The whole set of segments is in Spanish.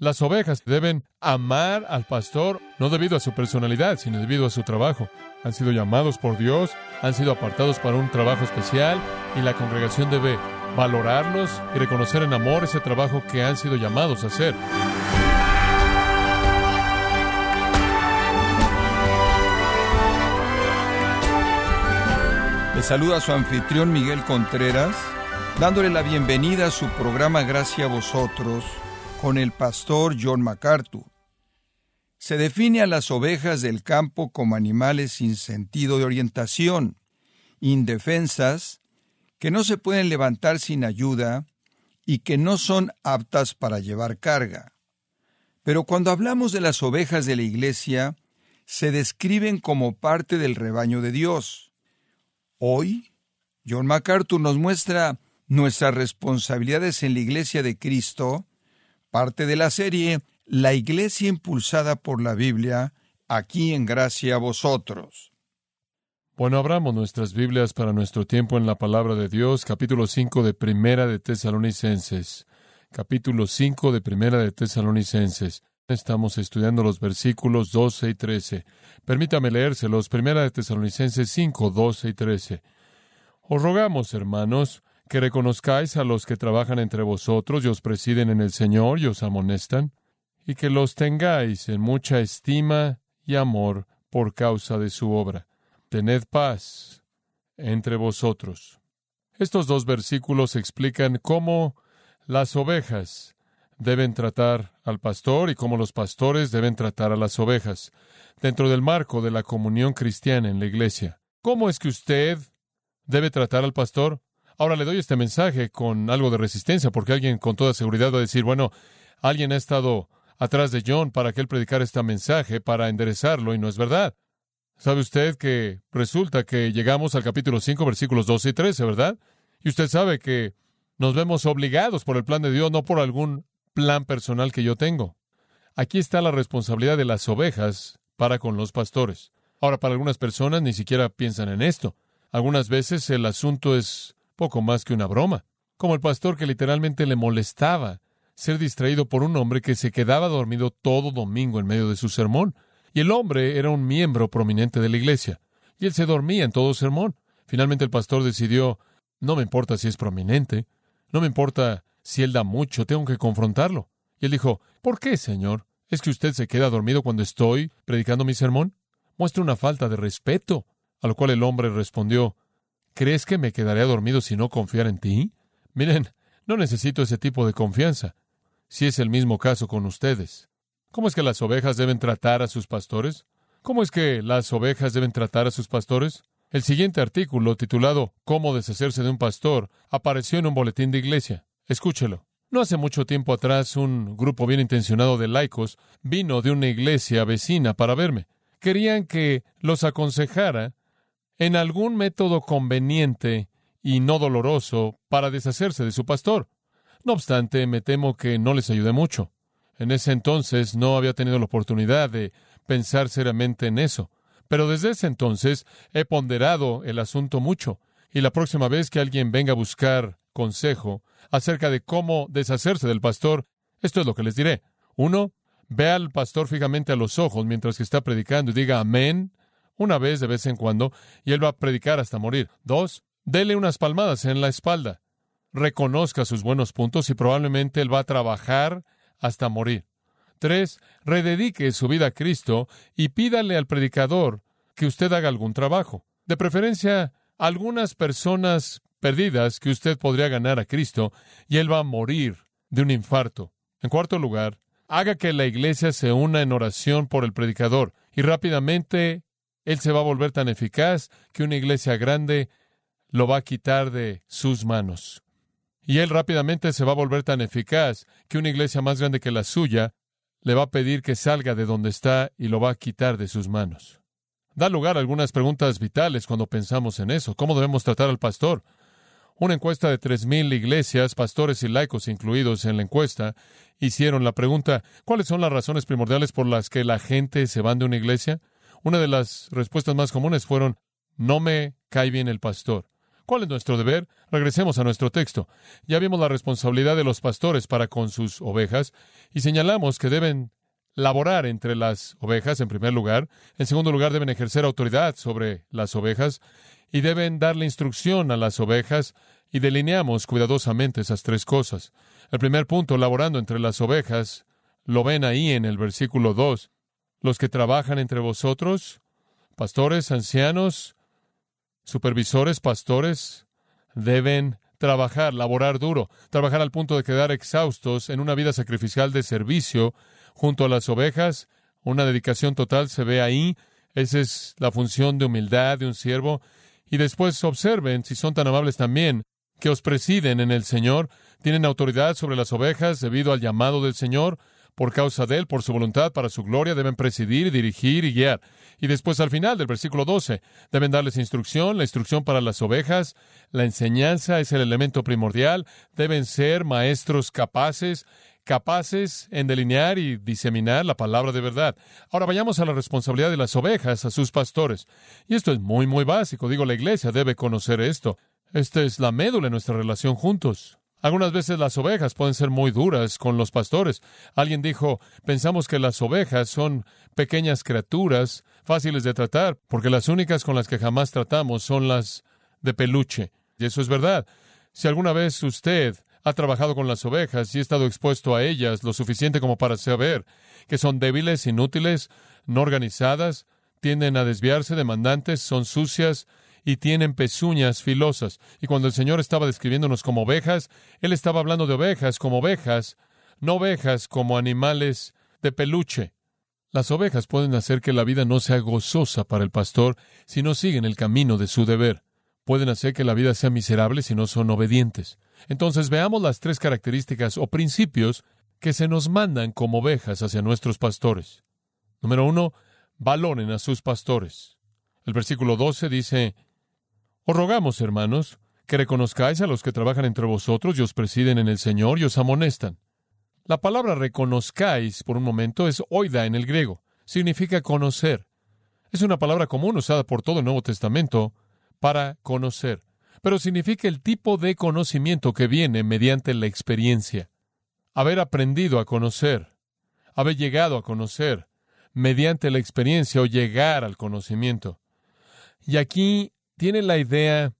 Las ovejas deben amar al pastor no debido a su personalidad, sino debido a su trabajo. Han sido llamados por Dios, han sido apartados para un trabajo especial y la congregación debe valorarlos y reconocer en amor ese trabajo que han sido llamados a hacer. Le saluda su anfitrión Miguel Contreras, dándole la bienvenida a su programa Gracias a vosotros con el pastor John MacArthur. Se define a las ovejas del campo como animales sin sentido de orientación, indefensas, que no se pueden levantar sin ayuda y que no son aptas para llevar carga. Pero cuando hablamos de las ovejas de la iglesia, se describen como parte del rebaño de Dios Hoy, John MacArthur nos muestra nuestras responsabilidades en la Iglesia de Cristo, parte de la serie La Iglesia impulsada por la Biblia, aquí en gracia a vosotros. Bueno, abramos nuestras Biblias para nuestro tiempo en la palabra de Dios, capítulo 5 de Primera de Tesalonicenses. Capítulo 5 de Primera de Tesalonicenses. Estamos estudiando los versículos 12 y 13. Permítame leérselos. Primera de Tesalonicenses 5, 12 y 13. Os rogamos, hermanos, que reconozcáis a los que trabajan entre vosotros y os presiden en el Señor y os amonestan, y que los tengáis en mucha estima y amor por causa de su obra. Tened paz entre vosotros. Estos dos versículos explican cómo las ovejas deben tratar al pastor y cómo los pastores deben tratar a las ovejas, dentro del marco de la comunión cristiana en la iglesia. ¿Cómo es que usted debe tratar al pastor? Ahora le doy este mensaje con algo de resistencia, porque alguien con toda seguridad va a decir, bueno, alguien ha estado atrás de John para que él predicara este mensaje, para enderezarlo, y no es verdad. ¿Sabe usted que resulta que llegamos al capítulo 5, versículos 12 y 13, verdad? Y usted sabe que nos vemos obligados por el plan de Dios, no por algún plan personal que yo tengo. Aquí está la responsabilidad de las ovejas para con los pastores. Ahora, para algunas personas ni siquiera piensan en esto. Algunas veces el asunto es poco más que una broma, como el pastor que literalmente le molestaba ser distraído por un hombre que se quedaba dormido todo domingo en medio de su sermón. Y el hombre era un miembro prominente de la iglesia, y él se dormía en todo sermón. Finalmente el pastor decidió, no me importa si es prominente, no me importa si él da mucho, tengo que confrontarlo. Y él dijo, ¿por qué, Señor? ¿Es que usted se queda dormido cuando estoy predicando mi sermón? Muestra una falta de respeto. A lo cual el hombre respondió, ¿crees que me quedaría dormido si no confiara en ti? Miren, no necesito ese tipo de confianza. Si es el mismo caso con ustedes. ¿Cómo es que las ovejas deben tratar a sus pastores? ¿Cómo es que las ovejas deben tratar a sus pastores? El siguiente artículo, titulado Cómo deshacerse de un pastor, apareció en un boletín de iglesia. Escúchelo. No hace mucho tiempo atrás, un grupo bien intencionado de laicos vino de una iglesia vecina para verme. Querían que los aconsejara en algún método conveniente y no doloroso para deshacerse de su pastor. No obstante, me temo que no les ayudé mucho. En ese entonces no había tenido la oportunidad de pensar seriamente en eso. Pero desde ese entonces he ponderado el asunto mucho. Y la próxima vez que alguien venga a buscar consejo acerca de cómo deshacerse del pastor, esto es lo que les diré. Uno, ve al pastor fijamente a los ojos mientras que está predicando y diga amén una vez de vez en cuando, y él va a predicar hasta morir. Dos, dele unas palmadas en la espalda. Reconozca sus buenos puntos y probablemente él va a trabajar hasta morir. Tres, rededique su vida a Cristo y pídale al predicador que usted haga algún trabajo. De preferencia, algunas personas perdidas que usted podría ganar a Cristo y Él va a morir de un infarto. En cuarto lugar, haga que la iglesia se una en oración por el predicador y rápidamente Él se va a volver tan eficaz que una iglesia grande lo va a quitar de sus manos. Y Él rápidamente se va a volver tan eficaz que una iglesia más grande que la suya le va a pedir que salga de donde está y lo va a quitar de sus manos. Da lugar a algunas preguntas vitales cuando pensamos en eso. ¿Cómo debemos tratar al pastor? Una encuesta de tres mil iglesias, pastores y laicos incluidos en la encuesta, hicieron la pregunta ¿cuáles son las razones primordiales por las que la gente se va de una iglesia? Una de las respuestas más comunes fueron no me cae bien el pastor. ¿Cuál es nuestro deber? Regresemos a nuestro texto. Ya vimos la responsabilidad de los pastores para con sus ovejas y señalamos que deben laborar entre las ovejas, en primer lugar. En segundo lugar, deben ejercer autoridad sobre las ovejas y deben darle instrucción a las ovejas y delineamos cuidadosamente esas tres cosas. El primer punto, laborando entre las ovejas, lo ven ahí en el versículo 2. Los que trabajan entre vosotros, pastores, ancianos, supervisores, pastores, deben trabajar, laborar duro, trabajar al punto de quedar exhaustos en una vida sacrificial de servicio junto a las ovejas. Una dedicación total se ve ahí. Esa es la función de humildad de un siervo. Y después observen, si son tan amables también, que os presiden en el Señor, tienen autoridad sobre las ovejas debido al llamado del Señor, por causa de Él, por su voluntad, para su gloria, deben presidir, dirigir y guiar. Y después al final del versículo 12, deben darles instrucción, la instrucción para las ovejas, la enseñanza es el elemento primordial, deben ser maestros capaces, capaces en delinear y diseminar la palabra de verdad. Ahora vayamos a la responsabilidad de las ovejas, a sus pastores. Y esto es muy, muy básico. Digo, la iglesia debe conocer esto. Esta es la médula de nuestra relación juntos. Algunas veces las ovejas pueden ser muy duras con los pastores. Alguien dijo, pensamos que las ovejas son pequeñas criaturas fáciles de tratar, porque las únicas con las que jamás tratamos son las de peluche. Y eso es verdad. Si alguna vez usted ha trabajado con las ovejas y ha estado expuesto a ellas lo suficiente como para saber que son débiles, inútiles, no organizadas, tienden a desviarse, demandantes, son sucias, y tienen pezuñas filosas. Y cuando el Señor estaba describiéndonos como ovejas, Él estaba hablando de ovejas como ovejas, no ovejas como animales de peluche. Las ovejas pueden hacer que la vida no sea gozosa para el pastor si no siguen el camino de su deber. Pueden hacer que la vida sea miserable si no son obedientes. Entonces veamos las tres características o principios que se nos mandan como ovejas hacia nuestros pastores. Número uno, valoren a sus pastores. El versículo 12 dice, os rogamos, hermanos, que reconozcáis a los que trabajan entre vosotros y os presiden en el Señor y os amonestan. La palabra reconozcáis, por un momento, es oida en el griego. Significa conocer. Es una palabra común usada por todo el Nuevo Testamento para conocer, pero significa el tipo de conocimiento que viene mediante la experiencia. Haber aprendido a conocer, haber llegado a conocer, mediante la experiencia o llegar al conocimiento. Y aquí tiene la idea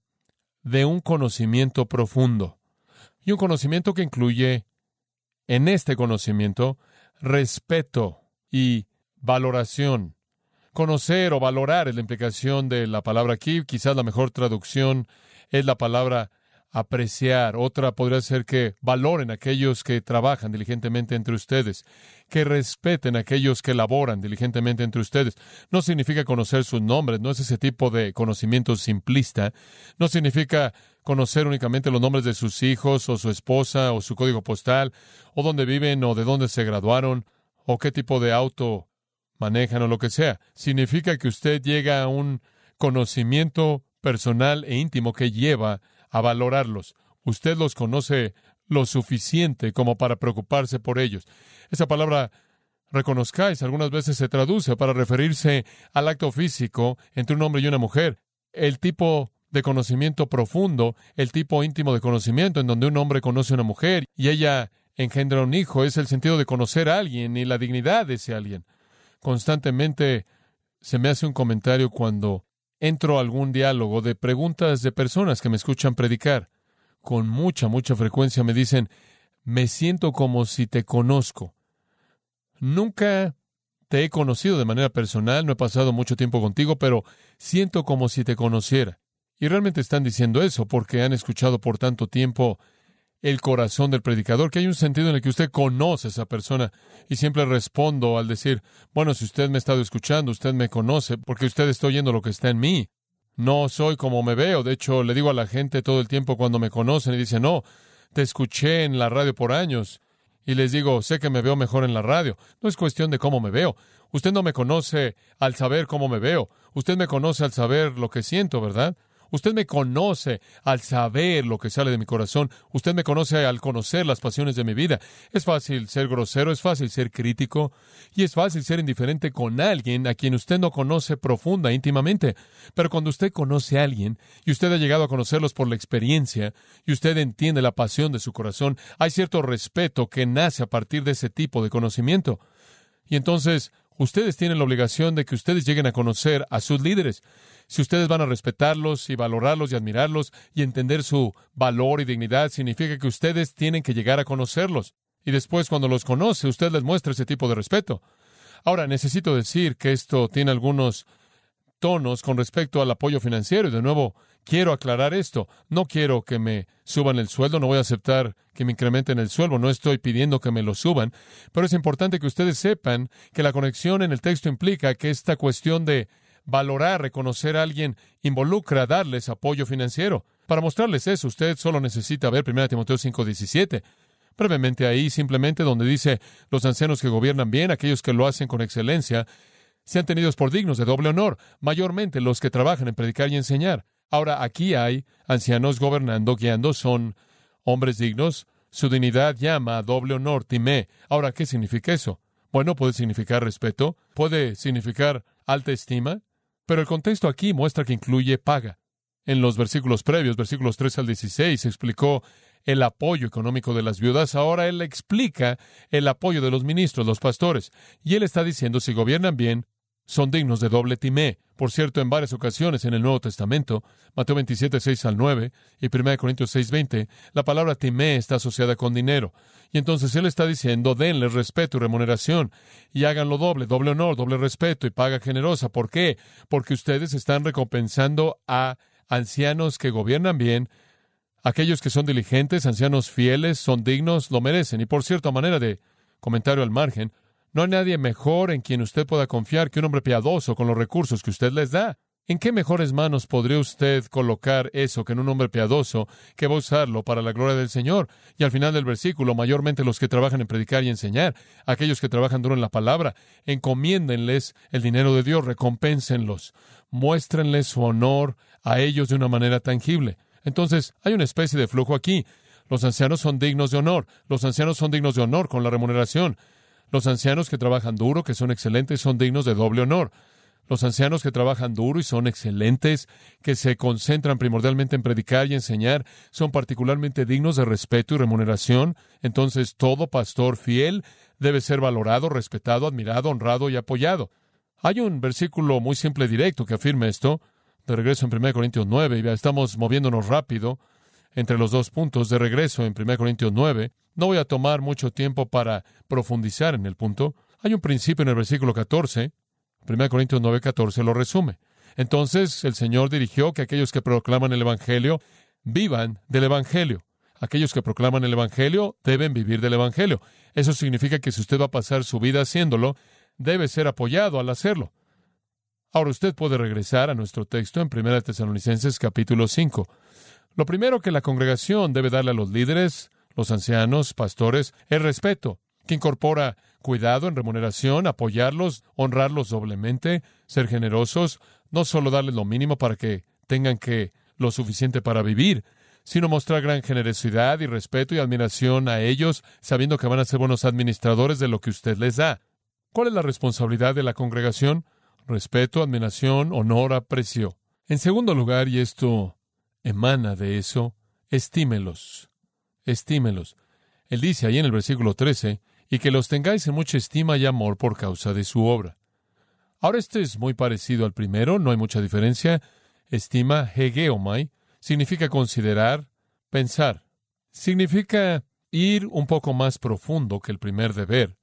de un conocimiento profundo y un conocimiento que incluye en este conocimiento respeto y valoración. Conocer o valorar es la implicación de la palabra aquí. Quizás la mejor traducción es la palabra apreciar. Otra podría ser que valoren aquellos que trabajan diligentemente entre ustedes, que respeten aquellos que laboran diligentemente entre ustedes. No significa conocer sus nombres, no es ese tipo de conocimiento simplista. No significa conocer únicamente los nombres de sus hijos o su esposa o su código postal o dónde viven o de dónde se graduaron o qué tipo de auto manejan o lo que sea. Significa que usted llega a un conocimiento personal e íntimo que lleva a valorarlos. Usted los conoce lo suficiente como para preocuparse por ellos. Esa palabra reconozcáis algunas veces se traduce para referirse al acto físico entre un hombre y una mujer. El tipo de conocimiento profundo, el tipo íntimo de conocimiento en donde un hombre conoce a una mujer y ella engendra un hijo, es el sentido de conocer a alguien y la dignidad de ese alguien. Constantemente se me hace un comentario cuando entro a algún diálogo de preguntas de personas que me escuchan predicar. Con mucha, mucha frecuencia me dicen, me siento como si te conozco. Nunca te he conocido de manera personal, no he pasado mucho tiempo contigo, pero siento como si te conociera. Y realmente están diciendo eso porque han escuchado por tanto tiempo el corazón del predicador, que hay un sentido en el que usted conoce a esa persona. Y siempre respondo al decir, bueno, si usted me ha estado escuchando, usted me conoce, porque usted está oyendo lo que está en mí. No soy como me veo. De hecho, le digo a la gente todo el tiempo cuando me conocen y dicen, no, te escuché en la radio por años. Y les digo, sé que me veo mejor en la radio. No es cuestión de cómo me veo. Usted no me conoce al saber cómo me veo. Usted me conoce al saber lo que siento, ¿verdad? Usted me conoce al saber lo que sale de mi corazón. Usted me conoce al conocer las pasiones de mi vida. Es fácil ser grosero, es fácil ser crítico y es fácil ser indiferente con alguien a quien usted no conoce profunda, íntimamente. Pero cuando usted conoce a alguien y usted ha llegado a conocerlos por la experiencia y usted entiende la pasión de su corazón, hay cierto respeto que nace a partir de ese tipo de conocimiento. Y entonces ustedes tienen la obligación de que ustedes lleguen a conocer a sus líderes. Si ustedes van a respetarlos y valorarlos y admirarlos y entender su valor y dignidad, significa que ustedes tienen que llegar a conocerlos. Y después, cuando los conoce, usted les muestra ese tipo de respeto. Ahora, necesito decir que esto tiene algunos tonos con respecto al apoyo financiero. Y de nuevo, quiero aclarar esto. No quiero que me suban el sueldo, no voy a aceptar que me incrementen el sueldo, no estoy pidiendo que me lo suban, pero es importante que ustedes sepan que la conexión en el texto implica que esta cuestión de valorar, reconocer a alguien, involucra darles apoyo financiero. Para mostrarles eso, usted solo necesita ver 1 Timoteo 5:17. Brevemente ahí, simplemente donde dice, los ancianos que gobiernan bien, aquellos que lo hacen con excelencia, sean tenidos por dignos de doble honor, mayormente los que trabajan en predicar y enseñar. Ahora, aquí hay ancianos gobernando, guiando, son hombres dignos. Su dignidad llama a doble honor, timé. Ahora, ¿qué significa eso? Bueno, puede significar respeto, puede significar alta estima, pero el contexto aquí muestra que incluye paga. En los versículos previos, versículos 3 al 16, explicó el apoyo económico de las viudas. Ahora él explica el apoyo de los ministros, los pastores. Y él está diciendo, si gobiernan bien, son dignos de doble timé. Por cierto, en varias ocasiones en el Nuevo Testamento, Mateo 27, 6 al 9 y 1 Corintios 6, 20, la palabra timé está asociada con dinero. Y entonces él está diciendo, denle respeto y remuneración y háganlo doble, doble honor, doble respeto y paga generosa. ¿Por qué? Porque ustedes están recompensando a ancianos que gobiernan bien, aquellos que son diligentes, ancianos fieles, son dignos, lo merecen. Y por cierto, a manera de comentario al margen, no hay nadie mejor en quien usted pueda confiar que un hombre piadoso con los recursos que usted les da. ¿En qué mejores manos podría usted colocar eso que en un hombre piadoso que va a usarlo para la gloria del Señor? Y al final del versículo, mayormente los que trabajan en predicar y enseñar, aquellos que trabajan duro en la palabra, encomiéndenles el dinero de Dios, recompénsenlos, muéstrenles su honor a ellos de una manera tangible. Entonces, hay una especie de flujo aquí. Los ancianos son dignos de honor. Los ancianos son dignos de honor con la remuneración. Los ancianos que trabajan duro, que son excelentes, son dignos de doble honor. Los ancianos que trabajan duro y son excelentes, que se concentran primordialmente en predicar y enseñar, son particularmente dignos de respeto y remuneración. Entonces todo pastor fiel debe ser valorado, respetado, admirado, honrado y apoyado. Hay un versículo muy simple y directo que afirma esto. De regreso en 1 Corintios 9, y estamos moviéndonos rápido entre los dos puntos. De regreso en 1 Corintios 9, no voy a tomar mucho tiempo para profundizar en el punto. Hay un principio en el versículo 14, 1 Corintios 9, 14 lo resume. Entonces el Señor dirigió que aquellos que proclaman el Evangelio vivan del Evangelio. Aquellos que proclaman el Evangelio deben vivir del Evangelio. Eso significa que si usted va a pasar su vida haciéndolo, debe ser apoyado al hacerlo. Ahora usted puede regresar a nuestro texto en 1 Tesalonicenses capítulo 5. Lo primero que la congregación debe darle a los líderes los ancianos, pastores, el respeto, que incorpora cuidado en remuneración, apoyarlos, honrarlos doblemente, ser generosos, no solo darles lo mínimo para que tengan que lo suficiente para vivir, sino mostrar gran generosidad y respeto y admiración a ellos, sabiendo que van a ser buenos administradores de lo que usted les da. ¿Cuál es la responsabilidad de la congregación? Respeto, admiración, honor, aprecio. En segundo lugar, y esto emana de eso, estímelos estímelos. Él dice ahí en el versículo 13, y que los tengáis en mucha estima y amor por causa de su obra. Ahora este es muy parecido al primero, no hay mucha diferencia. Estima, hegeomai, significa considerar, pensar. Significa ir un poco más profundo que el primer deber,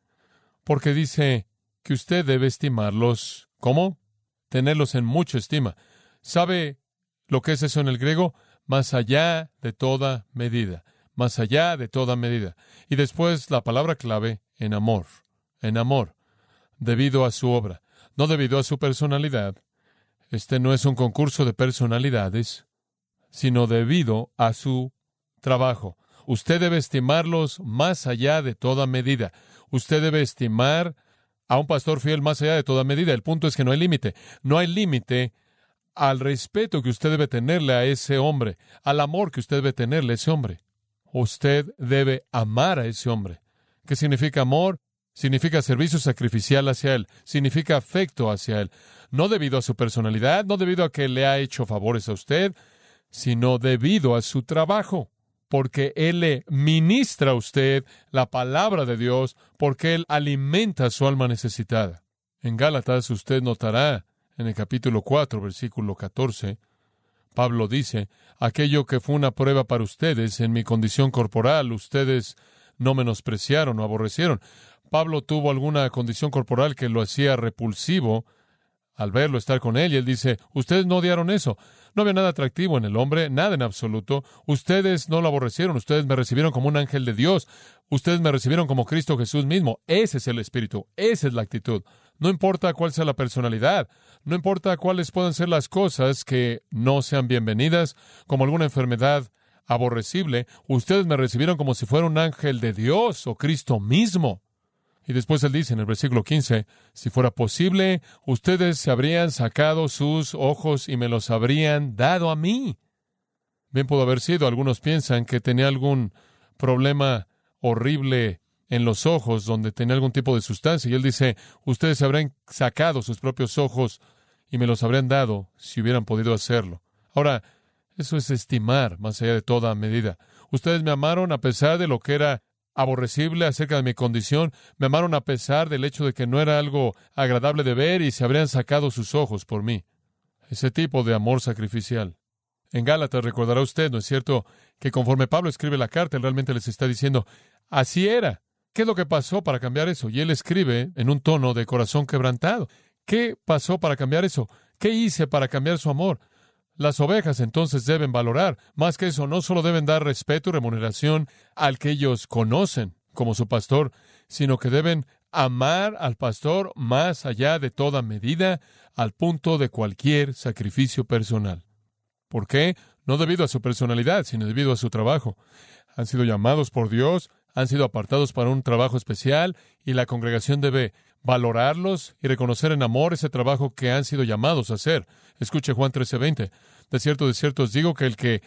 porque dice que usted debe estimarlos. ¿Cómo? Tenerlos en mucha estima. ¿Sabe lo que es eso en el griego? Más allá de toda medida más allá de toda medida. Y después la palabra clave, en amor, en amor, debido a su obra, no debido a su personalidad. Este no es un concurso de personalidades, sino debido a su trabajo. Usted debe estimarlos más allá de toda medida. Usted debe estimar a un pastor fiel más allá de toda medida. El punto es que no hay límite. No hay límite al respeto que usted debe tenerle a ese hombre, al amor que usted debe tenerle a ese hombre. Usted debe amar a ese hombre. ¿Qué significa amor? Significa servicio sacrificial hacia él, significa afecto hacia él, no debido a su personalidad, no debido a que le ha hecho favores a usted, sino debido a su trabajo, porque él le ministra a usted la palabra de Dios, porque él alimenta su alma necesitada. En Gálatas usted notará en el capítulo 4, versículo 14, Pablo dice, aquello que fue una prueba para ustedes en mi condición corporal, ustedes no menospreciaron o aborrecieron. Pablo tuvo alguna condición corporal que lo hacía repulsivo al verlo estar con él, y él dice, ustedes no odiaron eso. No había nada atractivo en el hombre, nada en absoluto. Ustedes no lo aborrecieron, ustedes me recibieron como un ángel de Dios, ustedes me recibieron como Cristo Jesús mismo. Ese es el espíritu, esa es la actitud. No importa cuál sea la personalidad, no importa cuáles puedan ser las cosas que no sean bienvenidas, como alguna enfermedad aborrecible, ustedes me recibieron como si fuera un ángel de Dios o Cristo mismo. Y después él dice en el versículo 15, si fuera posible, ustedes se habrían sacado sus ojos y me los habrían dado a mí. Bien pudo haber sido, algunos piensan que tenía algún problema horrible en los ojos donde tenía algún tipo de sustancia. Y él dice, ustedes se habrían sacado sus propios ojos y me los habrían dado si hubieran podido hacerlo. Ahora, eso es estimar más allá de toda medida. Ustedes me amaron a pesar de lo que era aborrecible acerca de mi condición, me amaron a pesar del hecho de que no era algo agradable de ver y se habrían sacado sus ojos por mí. Ese tipo de amor sacrificial. En Gálatas recordará usted, ¿no es cierto?, que conforme Pablo escribe la carta, él realmente les está diciendo, así era. ¿Qué es lo que pasó para cambiar eso? Y él escribe en un tono de corazón quebrantado. ¿Qué pasó para cambiar eso? ¿Qué hice para cambiar su amor? Las ovejas entonces deben valorar. Más que eso, no solo deben dar respeto y remuneración al que ellos conocen como su pastor, sino que deben amar al pastor más allá de toda medida, al punto de cualquier sacrificio personal. ¿Por qué? No debido a su personalidad, sino debido a su trabajo. Han sido llamados por Dios han sido apartados para un trabajo especial y la congregación debe valorarlos y reconocer en amor ese trabajo que han sido llamados a hacer. Escuche Juan 13:20. De cierto, de cierto os digo que el que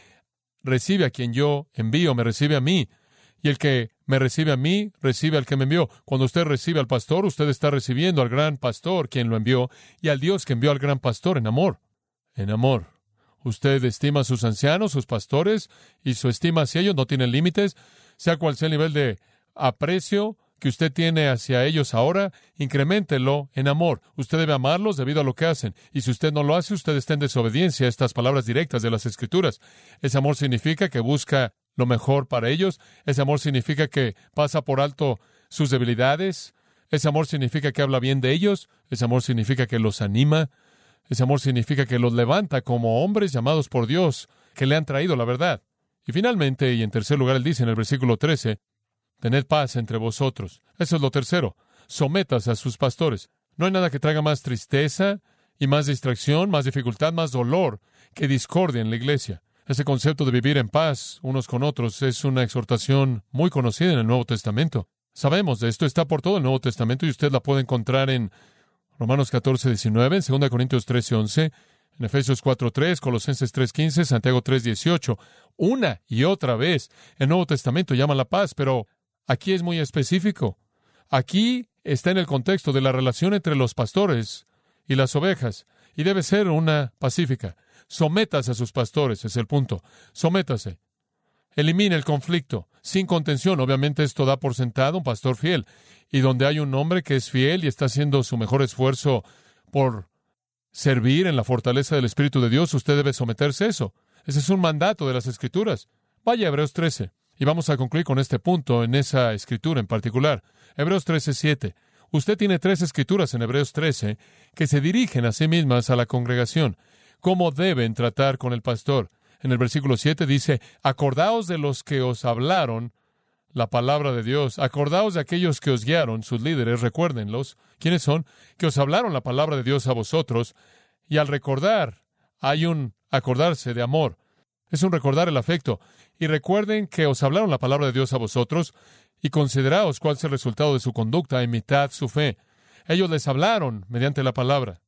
recibe a quien yo envío, me recibe a mí. Y el que me recibe a mí, recibe al que me envió. Cuando usted recibe al pastor, usted está recibiendo al gran pastor, quien lo envió, y al Dios que envió al gran pastor en amor. En amor. Usted estima a sus ancianos, sus pastores, y su estima hacia ellos no tiene límites sea cual sea el nivel de aprecio que usted tiene hacia ellos ahora, incrementelo en amor. Usted debe amarlos debido a lo que hacen. Y si usted no lo hace, usted está en desobediencia a estas palabras directas de las Escrituras. Ese amor significa que busca lo mejor para ellos. Ese amor significa que pasa por alto sus debilidades. Ese amor significa que habla bien de ellos. Ese amor significa que los anima. Ese amor significa que los levanta como hombres llamados por Dios, que le han traído la verdad. Y finalmente, y en tercer lugar, él dice en el versículo 13, tened paz entre vosotros. Eso es lo tercero. Sometas a sus pastores. No hay nada que traiga más tristeza y más distracción, más dificultad, más dolor que discordia en la iglesia. Ese concepto de vivir en paz unos con otros es una exhortación muy conocida en el Nuevo Testamento. Sabemos de esto, está por todo el Nuevo Testamento y usted la puede encontrar en Romanos 14, 19, en 2 Corintios 13, 11, en Efesios 4.3, Colosenses 3.15, Santiago 3.18, una y otra vez. El Nuevo Testamento llama la paz, pero aquí es muy específico. Aquí está en el contexto de la relación entre los pastores y las ovejas, y debe ser una pacífica. Sométase a sus pastores, es el punto. Sométase. Elimine el conflicto, sin contención. Obviamente esto da por sentado un pastor fiel. Y donde hay un hombre que es fiel y está haciendo su mejor esfuerzo por servir en la fortaleza del Espíritu de Dios, usted debe someterse a eso. Ese es un mandato de las Escrituras. Vaya a Hebreos 13. Y vamos a concluir con este punto en esa escritura en particular. Hebreos 13, 7. Usted tiene tres escrituras en Hebreos 13 que se dirigen a sí mismas a la congregación. ¿Cómo deben tratar con el pastor? En el versículo 7 dice, acordaos de los que os hablaron la palabra de Dios. Acordaos de aquellos que os guiaron, sus líderes, recuérdenlos. ¿Quiénes son? Que os hablaron la palabra de Dios a vosotros. Y al recordar, hay un acordarse de amor. Es un recordar el afecto. Y recuerden que os hablaron la palabra de Dios a vosotros y consideraos cuál es el resultado de su conducta, imitad su fe. Ellos les hablaron mediante la palabra.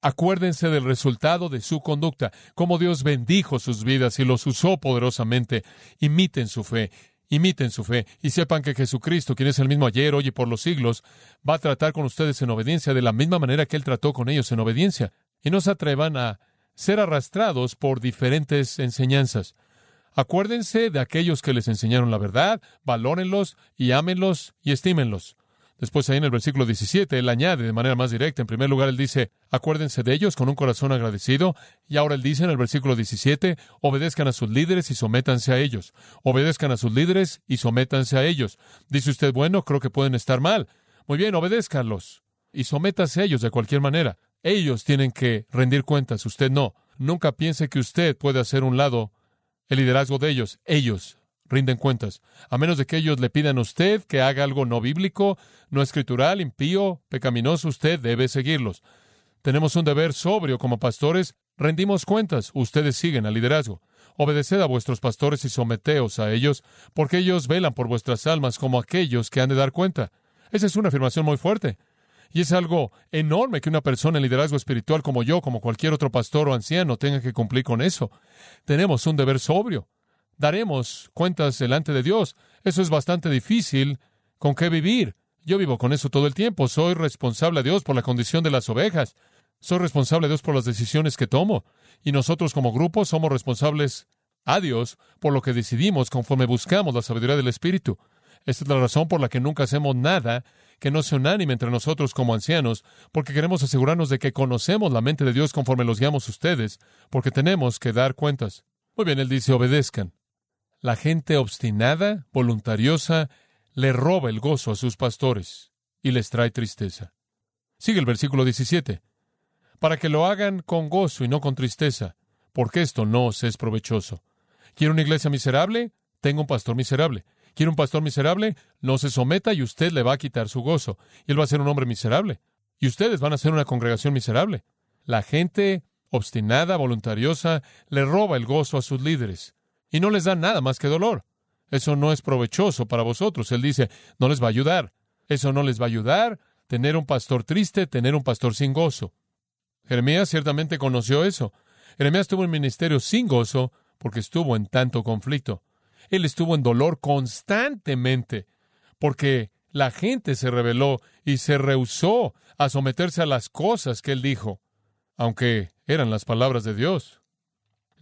Acuérdense del resultado de su conducta, cómo Dios bendijo sus vidas y los usó poderosamente. Imiten su fe, imiten su fe y sepan que Jesucristo, quien es el mismo ayer, hoy y por los siglos, va a tratar con ustedes en obediencia de la misma manera que Él trató con ellos en obediencia. Y no se atrevan a ser arrastrados por diferentes enseñanzas. Acuérdense de aquellos que les enseñaron la verdad, valórenlos y ámenlos y estímenlos. Después ahí en el versículo 17, él añade de manera más directa, en primer lugar, él dice, acuérdense de ellos con un corazón agradecido, y ahora él dice en el versículo 17, obedezcan a sus líderes y sométanse a ellos, obedezcan a sus líderes y sométanse a ellos. Dice usted, bueno, creo que pueden estar mal. Muy bien, obedézcanlos y sométase a ellos de cualquier manera. Ellos tienen que rendir cuentas, usted no. Nunca piense que usted puede hacer un lado el liderazgo de ellos. Ellos rinden cuentas, a menos de que ellos le pidan a usted que haga algo no bíblico, no escritural, impío, pecaminoso, usted debe seguirlos. Tenemos un deber sobrio como pastores, rendimos cuentas, ustedes siguen al liderazgo. Obedeced a vuestros pastores y someteos a ellos, porque ellos velan por vuestras almas como aquellos que han de dar cuenta. Esa es una afirmación muy fuerte. Y es algo enorme que una persona en liderazgo espiritual como yo, como cualquier otro pastor o anciano, tenga que cumplir con eso. Tenemos un deber sobrio daremos cuentas delante de Dios. Eso es bastante difícil con qué vivir. Yo vivo con eso todo el tiempo. Soy responsable a Dios por la condición de las ovejas. Soy responsable a Dios por las decisiones que tomo. Y nosotros como grupo somos responsables a Dios por lo que decidimos conforme buscamos la sabiduría del Espíritu. Esta es la razón por la que nunca hacemos nada que no sea unánime entre nosotros como ancianos, porque queremos asegurarnos de que conocemos la mente de Dios conforme los guiamos ustedes, porque tenemos que dar cuentas. Muy bien, él dice, obedezcan. La gente obstinada, voluntariosa, le roba el gozo a sus pastores y les trae tristeza. Sigue el versículo 17. Para que lo hagan con gozo y no con tristeza, porque esto no os es provechoso. ¿Quiere una iglesia miserable? Tenga un pastor miserable. ¿Quiere un pastor miserable? No se someta y usted le va a quitar su gozo. Y él va a ser un hombre miserable. Y ustedes van a ser una congregación miserable. La gente obstinada, voluntariosa, le roba el gozo a sus líderes y no les da nada más que dolor. Eso no es provechoso para vosotros. Él dice, no les va a ayudar. Eso no les va a ayudar. Tener un pastor triste, tener un pastor sin gozo. Jeremías ciertamente conoció eso. Jeremías tuvo un ministerio sin gozo porque estuvo en tanto conflicto. Él estuvo en dolor constantemente porque la gente se rebeló y se rehusó a someterse a las cosas que él dijo, aunque eran las palabras de Dios.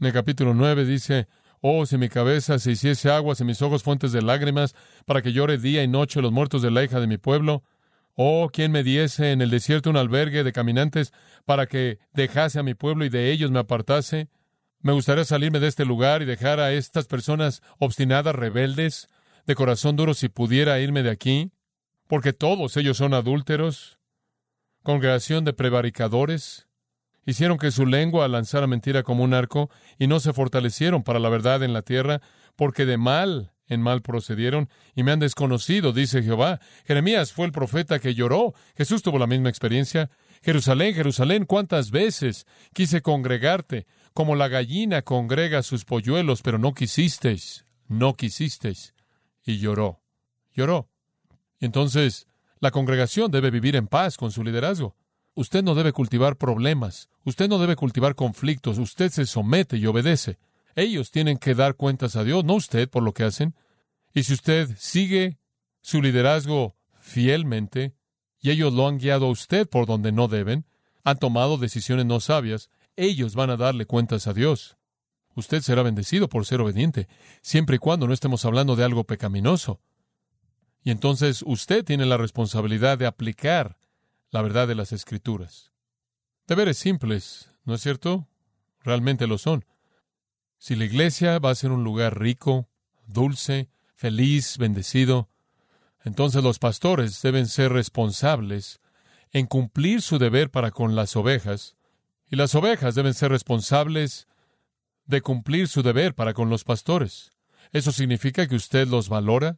En el capítulo 9 dice, Oh, si mi cabeza se hiciese aguas y mis ojos fuentes de lágrimas, para que llore día y noche los muertos de la hija de mi pueblo. Oh, quien me diese en el desierto un albergue de caminantes, para que dejase a mi pueblo y de ellos me apartase. Me gustaría salirme de este lugar y dejar a estas personas obstinadas, rebeldes, de corazón duro, si pudiera irme de aquí, porque todos ellos son adúlteros, congregación de prevaricadores, Hicieron que su lengua lanzara mentira como un arco, y no se fortalecieron para la verdad en la tierra, porque de mal en mal procedieron, y me han desconocido, dice Jehová. Jeremías fue el profeta que lloró. Jesús tuvo la misma experiencia. Jerusalén, Jerusalén, cuántas veces quise congregarte, como la gallina congrega sus polluelos, pero no quisisteis, no quisisteis. Y lloró, lloró. entonces, la congregación debe vivir en paz con su liderazgo. Usted no debe cultivar problemas, usted no debe cultivar conflictos, usted se somete y obedece. Ellos tienen que dar cuentas a Dios, no usted por lo que hacen. Y si usted sigue su liderazgo fielmente, y ellos lo han guiado a usted por donde no deben, han tomado decisiones no sabias, ellos van a darle cuentas a Dios. Usted será bendecido por ser obediente, siempre y cuando no estemos hablando de algo pecaminoso. Y entonces usted tiene la responsabilidad de aplicar la verdad de las Escrituras. Deberes simples, ¿no es cierto? Realmente lo son. Si la iglesia va a ser un lugar rico, dulce, feliz, bendecido, entonces los pastores deben ser responsables en cumplir su deber para con las ovejas, y las ovejas deben ser responsables de cumplir su deber para con los pastores. Eso significa que usted los valora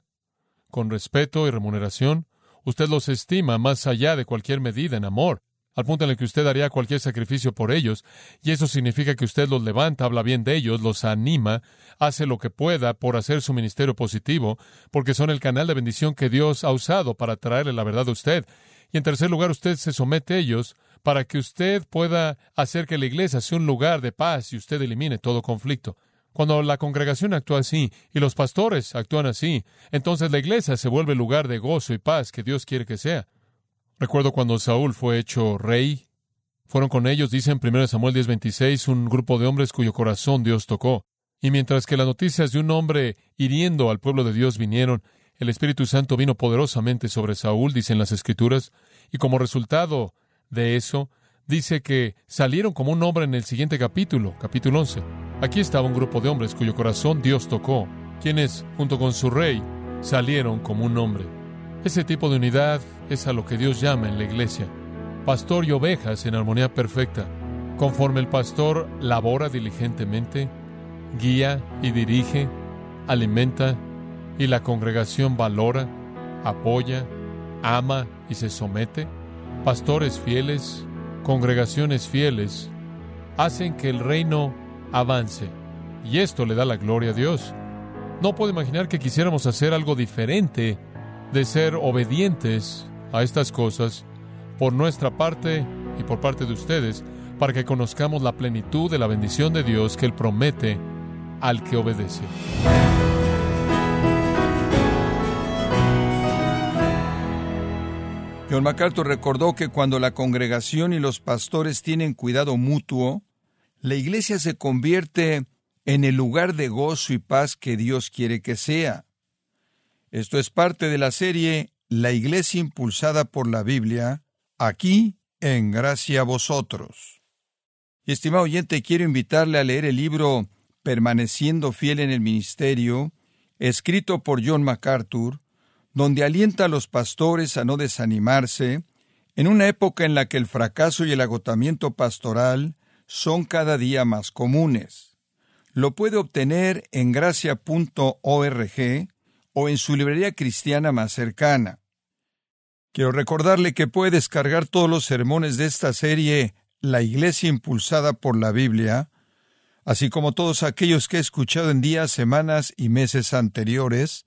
con respeto y remuneración, Usted los estima más allá de cualquier medida en amor, al punto en el que usted haría cualquier sacrificio por ellos, y eso significa que usted los levanta, habla bien de ellos, los anima, hace lo que pueda por hacer su ministerio positivo, porque son el canal de bendición que Dios ha usado para traerle la verdad a usted. Y en tercer lugar, usted se somete a ellos para que usted pueda hacer que la iglesia sea un lugar de paz y usted elimine todo conflicto. Cuando la congregación actúa así y los pastores actúan así, entonces la iglesia se vuelve el lugar de gozo y paz que Dios quiere que sea. Recuerdo cuando Saúl fue hecho rey, fueron con ellos, dice en 1 Samuel 10:26, un grupo de hombres cuyo corazón Dios tocó. Y mientras que las noticias de un hombre hiriendo al pueblo de Dios vinieron, el Espíritu Santo vino poderosamente sobre Saúl, dicen las Escrituras, y como resultado de eso, dice que salieron como un hombre en el siguiente capítulo, capítulo 11. Aquí estaba un grupo de hombres cuyo corazón Dios tocó, quienes, junto con su rey, salieron como un hombre. Ese tipo de unidad es a lo que Dios llama en la iglesia. Pastor y ovejas en armonía perfecta. Conforme el pastor labora diligentemente, guía y dirige, alimenta y la congregación valora, apoya, ama y se somete, pastores fieles, congregaciones fieles, hacen que el reino avance. Y esto le da la gloria a Dios. No puedo imaginar que quisiéramos hacer algo diferente de ser obedientes a estas cosas por nuestra parte y por parte de ustedes, para que conozcamos la plenitud de la bendición de Dios que Él promete al que obedece. John MacArthur recordó que cuando la congregación y los pastores tienen cuidado mutuo, la iglesia se convierte en el lugar de gozo y paz que Dios quiere que sea. Esto es parte de la serie La iglesia impulsada por la Biblia, aquí en Gracia a Vosotros. estimado oyente, quiero invitarle a leer el libro Permaneciendo fiel en el ministerio, escrito por John MacArthur, donde alienta a los pastores a no desanimarse, en una época en la que el fracaso y el agotamiento pastoral son cada día más comunes. Lo puede obtener en gracia.org o en su librería cristiana más cercana. Quiero recordarle que puede descargar todos los sermones de esta serie La Iglesia impulsada por la Biblia, así como todos aquellos que he escuchado en días, semanas y meses anteriores,